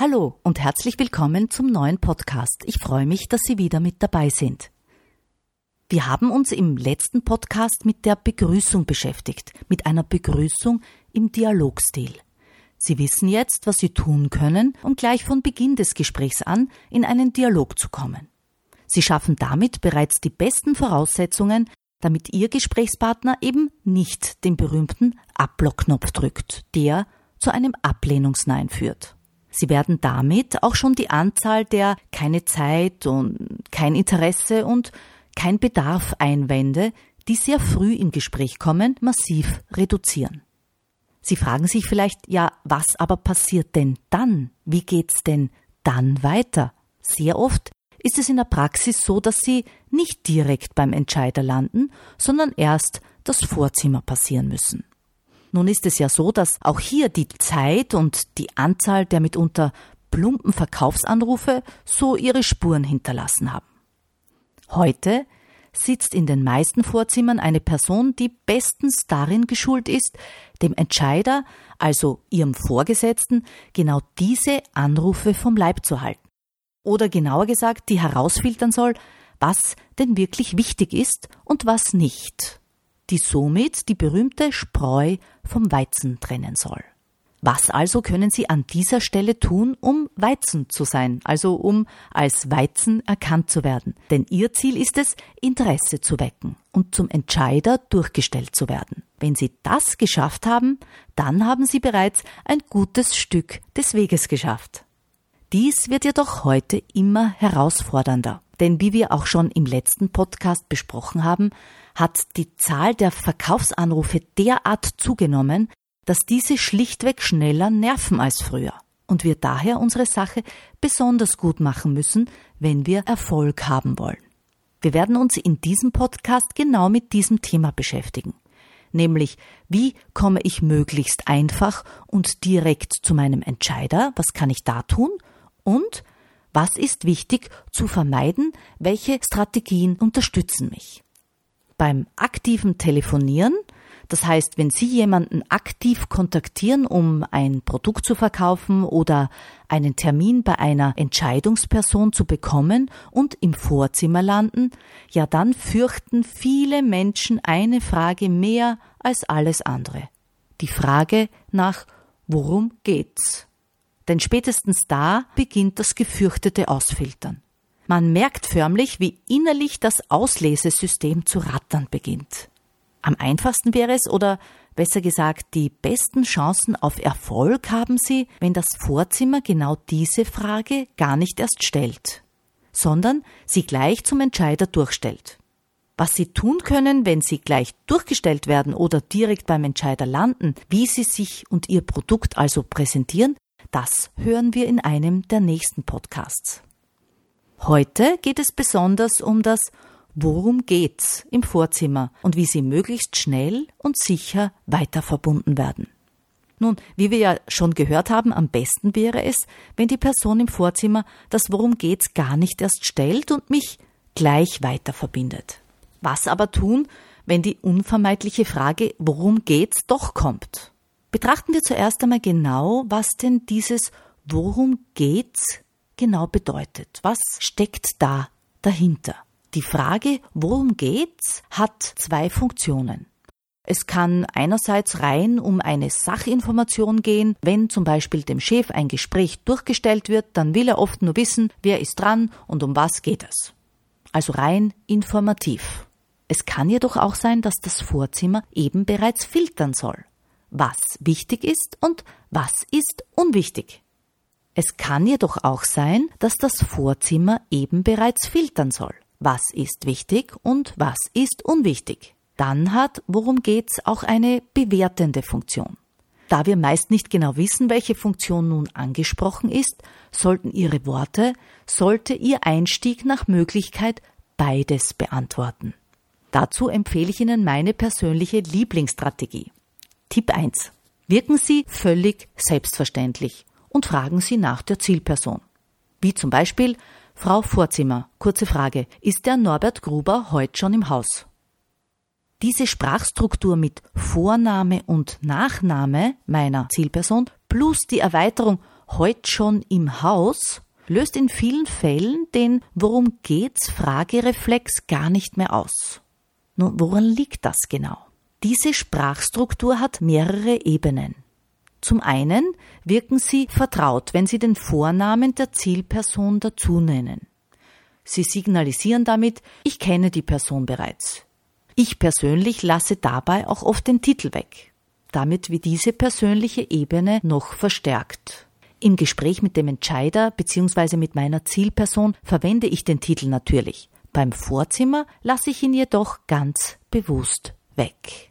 Hallo und herzlich willkommen zum neuen Podcast. Ich freue mich, dass Sie wieder mit dabei sind. Wir haben uns im letzten Podcast mit der Begrüßung beschäftigt, mit einer Begrüßung im Dialogstil. Sie wissen jetzt, was Sie tun können, um gleich von Beginn des Gesprächs an in einen Dialog zu kommen. Sie schaffen damit bereits die besten Voraussetzungen, damit Ihr Gesprächspartner eben nicht den berühmten Ablockknopf drückt, der zu einem Ablehnungsnein führt. Sie werden damit auch schon die Anzahl der keine Zeit und kein Interesse und kein Bedarf Einwände, die sehr früh im Gespräch kommen, massiv reduzieren. Sie fragen sich vielleicht, ja, was aber passiert denn dann? Wie geht's denn dann weiter? Sehr oft ist es in der Praxis so, dass Sie nicht direkt beim Entscheider landen, sondern erst das Vorzimmer passieren müssen. Nun ist es ja so, dass auch hier die Zeit und die Anzahl der mitunter plumpen Verkaufsanrufe so ihre Spuren hinterlassen haben. Heute sitzt in den meisten Vorzimmern eine Person, die bestens darin geschult ist, dem Entscheider, also ihrem Vorgesetzten, genau diese Anrufe vom Leib zu halten. Oder genauer gesagt, die herausfiltern soll, was denn wirklich wichtig ist und was nicht die somit die berühmte Spreu vom Weizen trennen soll. Was also können Sie an dieser Stelle tun, um Weizen zu sein, also um als Weizen erkannt zu werden? Denn Ihr Ziel ist es, Interesse zu wecken und zum Entscheider durchgestellt zu werden. Wenn Sie das geschafft haben, dann haben Sie bereits ein gutes Stück des Weges geschafft. Dies wird jedoch heute immer herausfordernder. Denn wie wir auch schon im letzten Podcast besprochen haben, hat die Zahl der Verkaufsanrufe derart zugenommen, dass diese schlichtweg schneller nerven als früher und wir daher unsere Sache besonders gut machen müssen, wenn wir Erfolg haben wollen. Wir werden uns in diesem Podcast genau mit diesem Thema beschäftigen, nämlich wie komme ich möglichst einfach und direkt zu meinem Entscheider, was kann ich da tun und was ist wichtig zu vermeiden, welche Strategien unterstützen mich beim aktiven Telefonieren, das heißt, wenn Sie jemanden aktiv kontaktieren, um ein Produkt zu verkaufen oder einen Termin bei einer Entscheidungsperson zu bekommen und im Vorzimmer landen, ja dann fürchten viele Menschen eine Frage mehr als alles andere. Die Frage nach worum geht's? Denn spätestens da beginnt das gefürchtete Ausfiltern. Man merkt förmlich, wie innerlich das Auslesesystem zu rattern beginnt. Am einfachsten wäre es, oder besser gesagt, die besten Chancen auf Erfolg haben Sie, wenn das Vorzimmer genau diese Frage gar nicht erst stellt, sondern sie gleich zum Entscheider durchstellt. Was Sie tun können, wenn Sie gleich durchgestellt werden oder direkt beim Entscheider landen, wie Sie sich und Ihr Produkt also präsentieren, das hören wir in einem der nächsten Podcasts. Heute geht es besonders um das Worum geht's im Vorzimmer und wie sie möglichst schnell und sicher weiter verbunden werden. Nun, wie wir ja schon gehört haben, am besten wäre es, wenn die Person im Vorzimmer das Worum geht's gar nicht erst stellt und mich gleich weiter verbindet. Was aber tun, wenn die unvermeidliche Frage Worum geht's doch kommt? Betrachten wir zuerst einmal genau, was denn dieses Worum geht's genau bedeutet. Was steckt da dahinter? Die Frage, worum geht's, hat zwei Funktionen. Es kann einerseits rein um eine Sachinformation gehen. Wenn zum Beispiel dem Chef ein Gespräch durchgestellt wird, dann will er oft nur wissen, wer ist dran und um was geht es. Also rein informativ. Es kann jedoch auch sein, dass das Vorzimmer eben bereits filtern soll, was wichtig ist und was ist unwichtig. Es kann jedoch auch sein, dass das Vorzimmer eben bereits filtern soll. Was ist wichtig und was ist unwichtig? Dann hat Worum geht's auch eine bewertende Funktion. Da wir meist nicht genau wissen, welche Funktion nun angesprochen ist, sollten Ihre Worte, sollte Ihr Einstieg nach Möglichkeit beides beantworten. Dazu empfehle ich Ihnen meine persönliche Lieblingsstrategie. Tipp 1. Wirken Sie völlig selbstverständlich und fragen Sie nach der Zielperson. Wie zum Beispiel, Frau Vorzimmer, kurze Frage, ist der Norbert Gruber heute schon im Haus? Diese Sprachstruktur mit Vorname und Nachname meiner Zielperson plus die Erweiterung heute schon im Haus löst in vielen Fällen den Worum geht's Fragereflex gar nicht mehr aus. Nun, woran liegt das genau? Diese Sprachstruktur hat mehrere Ebenen. Zum einen wirken Sie vertraut, wenn Sie den Vornamen der Zielperson dazu nennen. Sie signalisieren damit, ich kenne die Person bereits. Ich persönlich lasse dabei auch oft den Titel weg. Damit wird diese persönliche Ebene noch verstärkt. Im Gespräch mit dem Entscheider bzw. mit meiner Zielperson verwende ich den Titel natürlich. Beim Vorzimmer lasse ich ihn jedoch ganz bewusst weg.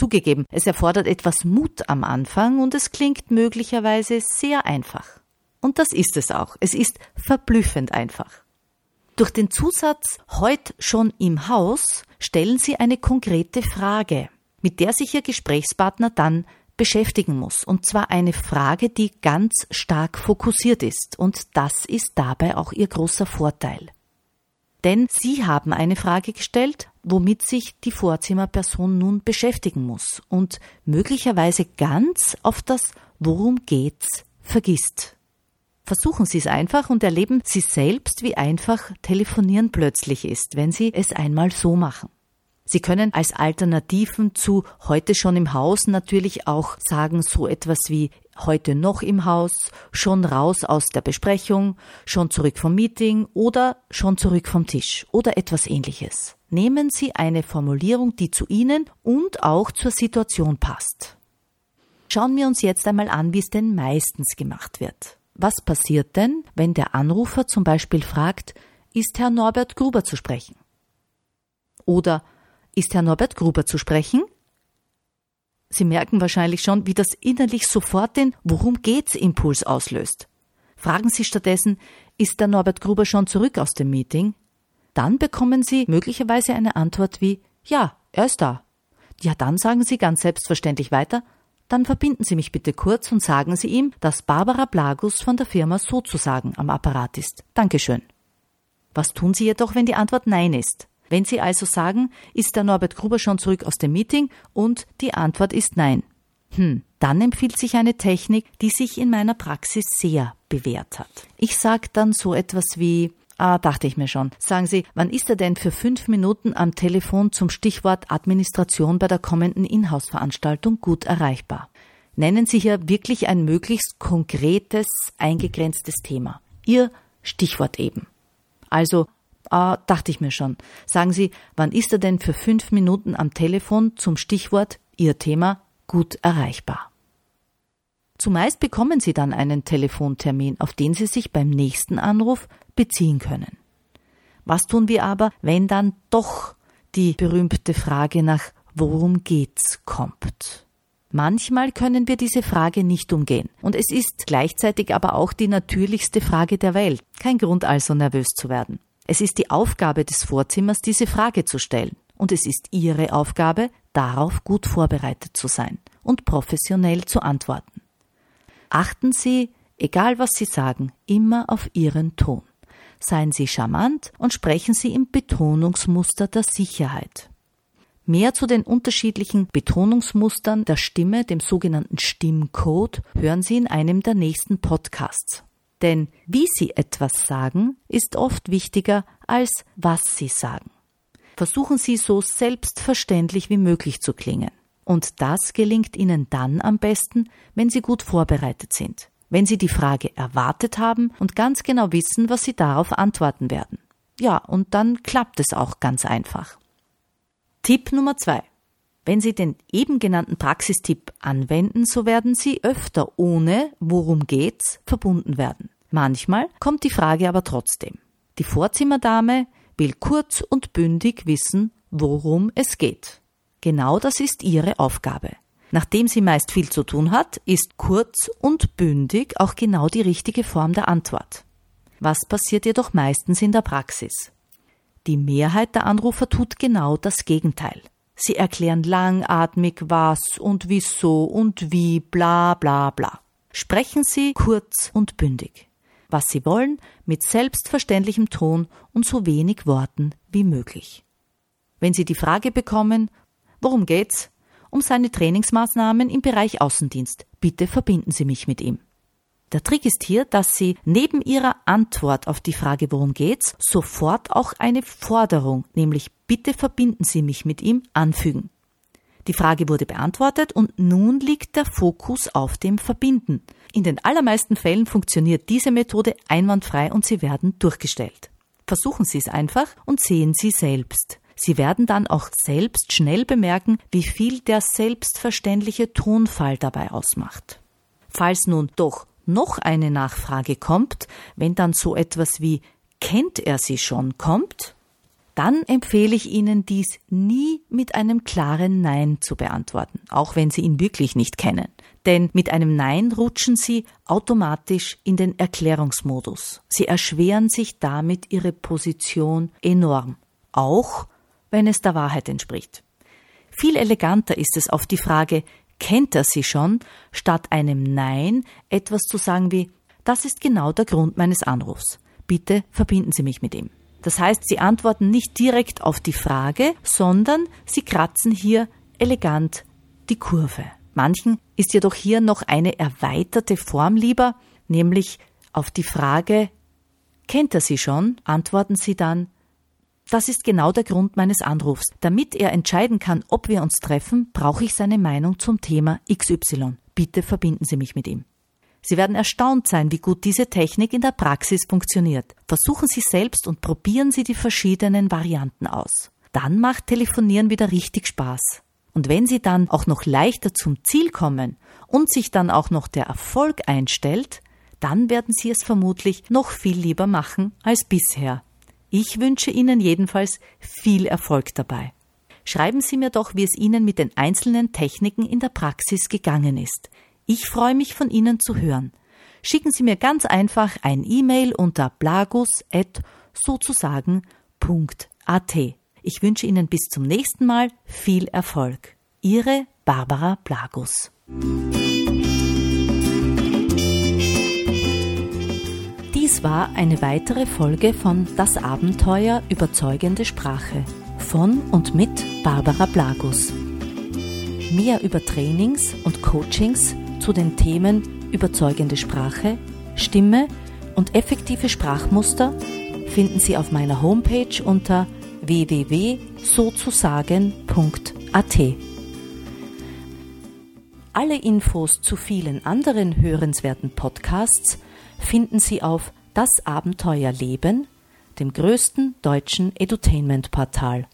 Zugegeben, es erfordert etwas Mut am Anfang und es klingt möglicherweise sehr einfach. Und das ist es auch. Es ist verblüffend einfach. Durch den Zusatz heute schon im Haus stellen Sie eine konkrete Frage, mit der sich Ihr Gesprächspartner dann beschäftigen muss. Und zwar eine Frage, die ganz stark fokussiert ist. Und das ist dabei auch Ihr großer Vorteil. Denn Sie haben eine Frage gestellt, womit sich die Vorzimmerperson nun beschäftigen muss und möglicherweise ganz auf das Worum geht's vergisst. Versuchen Sie es einfach und erleben Sie selbst, wie einfach Telefonieren plötzlich ist, wenn Sie es einmal so machen. Sie können als Alternativen zu heute schon im Haus natürlich auch sagen so etwas wie heute noch im Haus, schon raus aus der Besprechung, schon zurück vom Meeting oder schon zurück vom Tisch oder etwas ähnliches. Nehmen Sie eine Formulierung, die zu Ihnen und auch zur Situation passt. Schauen wir uns jetzt einmal an, wie es denn meistens gemacht wird. Was passiert denn, wenn der Anrufer zum Beispiel fragt, ist Herr Norbert Gruber zu sprechen? Oder ist Herr Norbert Gruber zu sprechen? Sie merken wahrscheinlich schon, wie das innerlich sofort den Worum geht's Impuls auslöst. Fragen Sie stattdessen, ist der Norbert Gruber schon zurück aus dem Meeting? Dann bekommen Sie möglicherweise eine Antwort wie Ja, er ist da. Ja, dann sagen Sie ganz selbstverständlich weiter, dann verbinden Sie mich bitte kurz und sagen Sie ihm, dass Barbara Blagus von der Firma sozusagen am Apparat ist. Dankeschön. Was tun Sie jedoch, wenn die Antwort Nein ist? Wenn Sie also sagen, ist der Norbert Gruber schon zurück aus dem Meeting und die Antwort ist Nein. Hm, dann empfiehlt sich eine Technik, die sich in meiner Praxis sehr bewährt hat. Ich sage dann so etwas wie Ah, dachte ich mir schon. Sagen Sie, wann ist er denn für fünf Minuten am Telefon zum Stichwort Administration bei der kommenden Inhouse-Veranstaltung gut erreichbar? Nennen Sie hier wirklich ein möglichst konkretes, eingegrenztes Thema. Ihr Stichwort eben. Also, ah, dachte ich mir schon. Sagen Sie, wann ist er denn für fünf Minuten am Telefon zum Stichwort Ihr Thema gut erreichbar? Zumeist bekommen Sie dann einen Telefontermin, auf den Sie sich beim nächsten Anruf beziehen können. Was tun wir aber, wenn dann doch die berühmte Frage nach Worum geht's kommt? Manchmal können wir diese Frage nicht umgehen. Und es ist gleichzeitig aber auch die natürlichste Frage der Welt. Kein Grund also nervös zu werden. Es ist die Aufgabe des Vorzimmers, diese Frage zu stellen. Und es ist Ihre Aufgabe, darauf gut vorbereitet zu sein und professionell zu antworten. Achten Sie, egal was Sie sagen, immer auf Ihren Ton. Seien Sie charmant und sprechen Sie im Betonungsmuster der Sicherheit. Mehr zu den unterschiedlichen Betonungsmustern der Stimme, dem sogenannten Stimmcode, hören Sie in einem der nächsten Podcasts. Denn wie Sie etwas sagen, ist oft wichtiger als was Sie sagen. Versuchen Sie so selbstverständlich wie möglich zu klingen. Und das gelingt Ihnen dann am besten, wenn Sie gut vorbereitet sind wenn Sie die Frage erwartet haben und ganz genau wissen, was Sie darauf antworten werden. Ja, und dann klappt es auch ganz einfach. Tipp Nummer zwei. Wenn Sie den eben genannten Praxistipp anwenden, so werden Sie öfter ohne worum geht's verbunden werden. Manchmal kommt die Frage aber trotzdem. Die Vorzimmerdame will kurz und bündig wissen, worum es geht. Genau das ist Ihre Aufgabe. Nachdem sie meist viel zu tun hat, ist kurz und bündig auch genau die richtige Form der Antwort. Was passiert jedoch meistens in der Praxis? Die Mehrheit der Anrufer tut genau das Gegenteil. Sie erklären langatmig was und wieso und wie, bla bla bla. Sprechen Sie kurz und bündig. Was Sie wollen, mit selbstverständlichem Ton und so wenig Worten wie möglich. Wenn Sie die Frage bekommen, worum geht's? Um seine Trainingsmaßnahmen im Bereich Außendienst. Bitte verbinden Sie mich mit ihm. Der Trick ist hier, dass Sie neben Ihrer Antwort auf die Frage, worum geht's, sofort auch eine Forderung, nämlich bitte verbinden Sie mich mit ihm, anfügen. Die Frage wurde beantwortet und nun liegt der Fokus auf dem Verbinden. In den allermeisten Fällen funktioniert diese Methode einwandfrei und Sie werden durchgestellt. Versuchen Sie es einfach und sehen Sie selbst. Sie werden dann auch selbst schnell bemerken, wie viel der selbstverständliche Tonfall dabei ausmacht. Falls nun doch noch eine Nachfrage kommt, wenn dann so etwas wie kennt er sie schon kommt, dann empfehle ich Ihnen dies nie mit einem klaren Nein zu beantworten, auch wenn Sie ihn wirklich nicht kennen. Denn mit einem Nein rutschen Sie automatisch in den Erklärungsmodus. Sie erschweren sich damit Ihre Position enorm, auch wenn es der Wahrheit entspricht. Viel eleganter ist es auf die Frage, kennt er sie schon, statt einem Nein etwas zu sagen wie, das ist genau der Grund meines Anrufs. Bitte verbinden Sie mich mit ihm. Das heißt, Sie antworten nicht direkt auf die Frage, sondern Sie kratzen hier elegant die Kurve. Manchen ist jedoch hier noch eine erweiterte Form lieber, nämlich auf die Frage, kennt er sie schon, antworten Sie dann, das ist genau der Grund meines Anrufs. Damit er entscheiden kann, ob wir uns treffen, brauche ich seine Meinung zum Thema XY. Bitte verbinden Sie mich mit ihm. Sie werden erstaunt sein, wie gut diese Technik in der Praxis funktioniert. Versuchen Sie selbst und probieren Sie die verschiedenen Varianten aus. Dann macht Telefonieren wieder richtig Spaß. Und wenn Sie dann auch noch leichter zum Ziel kommen und sich dann auch noch der Erfolg einstellt, dann werden Sie es vermutlich noch viel lieber machen als bisher. Ich wünsche Ihnen jedenfalls viel Erfolg dabei. Schreiben Sie mir doch, wie es Ihnen mit den einzelnen Techniken in der Praxis gegangen ist. Ich freue mich von Ihnen zu hören. Schicken Sie mir ganz einfach ein E-Mail unter blagus@sozusagen.at. Ich wünsche Ihnen bis zum nächsten Mal viel Erfolg. Ihre Barbara Blagus. War eine weitere Folge von Das Abenteuer überzeugende Sprache von und mit Barbara Blagus. Mehr über Trainings und Coachings zu den Themen überzeugende Sprache, Stimme und effektive Sprachmuster finden Sie auf meiner Homepage unter www.sozusagen.at. Alle Infos zu vielen anderen hörenswerten Podcasts finden Sie auf das Abenteuer Leben, dem größten deutschen Edutainment-Portal.